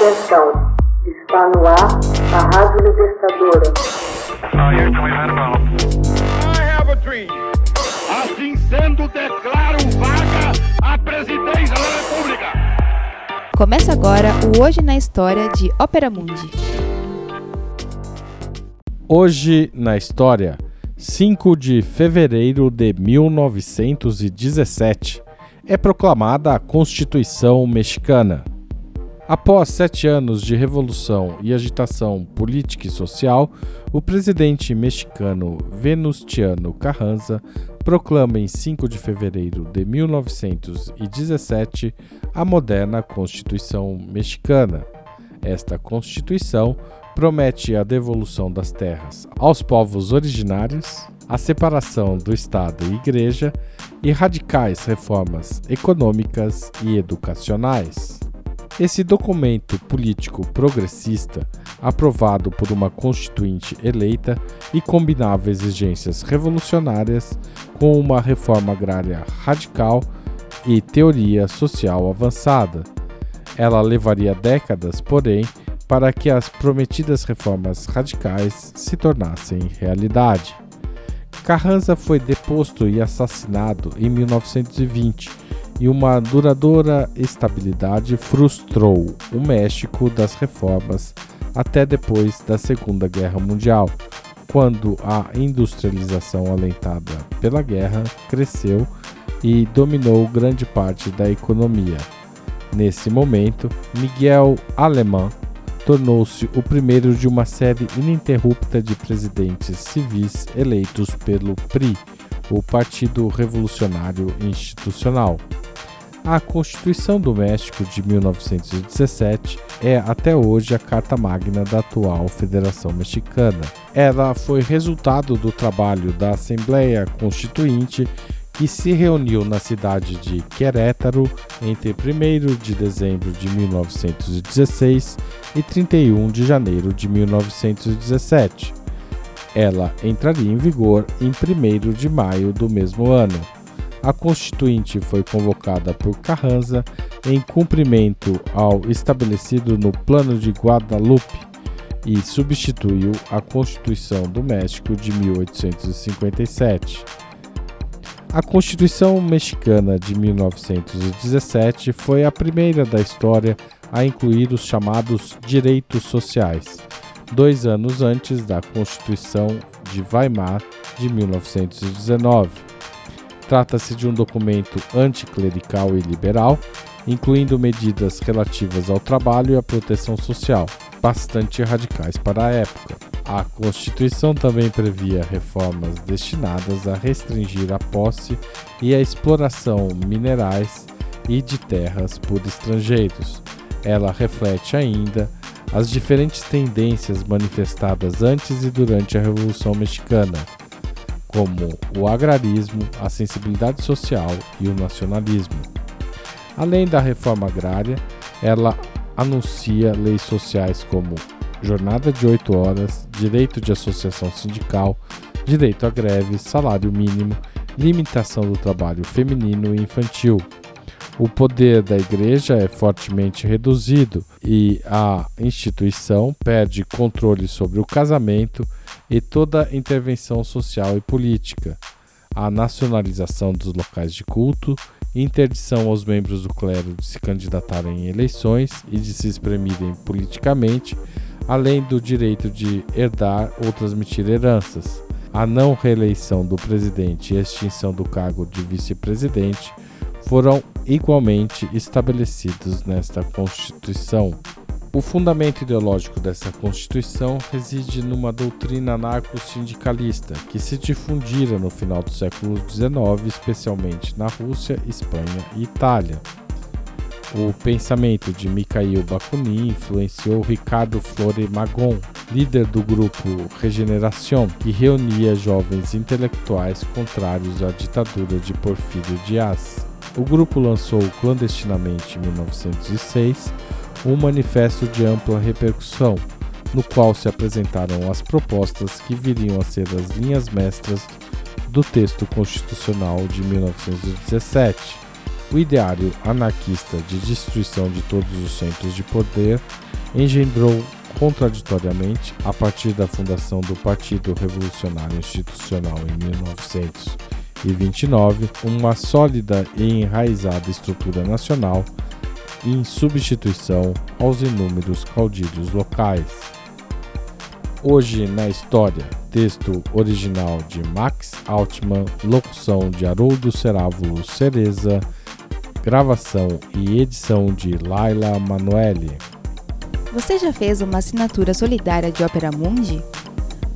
Atenção, está no ar a Rádio Libertadora. Assim sendo, declaro vaga a presidência da República. Começa agora o Hoje na História de Ópera Mundi. Hoje na História, 5 de fevereiro de 1917, é proclamada a Constituição Mexicana. Após sete anos de revolução e agitação política e social, o presidente mexicano Venustiano Carranza proclama em 5 de fevereiro de 1917 a moderna Constituição Mexicana. Esta Constituição promete a devolução das terras aos povos originários, a separação do Estado e Igreja e radicais reformas econômicas e educacionais. Esse documento político progressista, aprovado por uma constituinte eleita e combinava exigências revolucionárias com uma reforma agrária radical e teoria social avançada. Ela levaria décadas, porém, para que as prometidas reformas radicais se tornassem realidade. Carranza foi deposto e assassinado em 1920 e uma duradoura estabilidade frustrou o México das reformas até depois da Segunda Guerra Mundial, quando a industrialização alentada pela guerra cresceu e dominou grande parte da economia. Nesse momento, Miguel Alemão tornou-se o primeiro de uma série ininterrupta de presidentes civis eleitos pelo PRI, o Partido Revolucionário Institucional. A Constituição do México de 1917 é até hoje a carta magna da atual Federação Mexicana. Ela foi resultado do trabalho da Assembleia Constituinte que se reuniu na cidade de Querétaro entre 1 de dezembro de 1916 e 31 de janeiro de 1917. Ela entraria em vigor em 1 de maio do mesmo ano. A Constituinte foi convocada por Carranza em cumprimento ao estabelecido no Plano de Guadalupe e substituiu a Constituição do México de 1857. A Constituição Mexicana de 1917 foi a primeira da história a incluir os chamados direitos sociais, dois anos antes da Constituição de Weimar de 1919. Trata-se de um documento anticlerical e liberal, incluindo medidas relativas ao trabalho e à proteção social, bastante radicais para a época. A Constituição também previa reformas destinadas a restringir a posse e a exploração minerais e de terras por estrangeiros. Ela reflete ainda as diferentes tendências manifestadas antes e durante a Revolução Mexicana, como o agrarismo, a sensibilidade social e o nacionalismo. Além da reforma agrária, ela anuncia leis sociais como jornada de 8 horas, direito de associação sindical, direito à greve, salário mínimo, limitação do trabalho feminino e infantil. O poder da igreja é fortemente reduzido e a instituição perde controle sobre o casamento e toda intervenção social e política, a nacionalização dos locais de culto, interdição aos membros do clero de se candidatarem em eleições e de se exprimirem politicamente, além do direito de herdar ou transmitir heranças, a não reeleição do presidente e a extinção do cargo de vice-presidente foram igualmente estabelecidos nesta Constituição. O fundamento ideológico dessa Constituição reside numa doutrina anarco-sindicalista que se difundira no final do século XIX, especialmente na Rússia, Espanha e Itália. O pensamento de Mikhail Bakunin influenciou Ricardo Flore Magon, líder do grupo Regeneración, que reunia jovens intelectuais contrários à ditadura de Porfírio Dias. O grupo lançou clandestinamente em 1906 um manifesto de ampla repercussão, no qual se apresentaram as propostas que viriam a ser as linhas mestras do texto constitucional de 1917. O ideário anarquista de destruição de todos os centros de poder engendrou contraditoriamente, a partir da fundação do Partido Revolucionário Institucional em 1929, uma sólida e enraizada estrutura nacional em substituição aos inúmeros caudilhos locais. Hoje na História, texto original de Max Altman, locução de Haroldo Cerávulo Cereza, gravação e edição de Laila Manoeli. Você já fez uma assinatura solidária de Opera Mundi?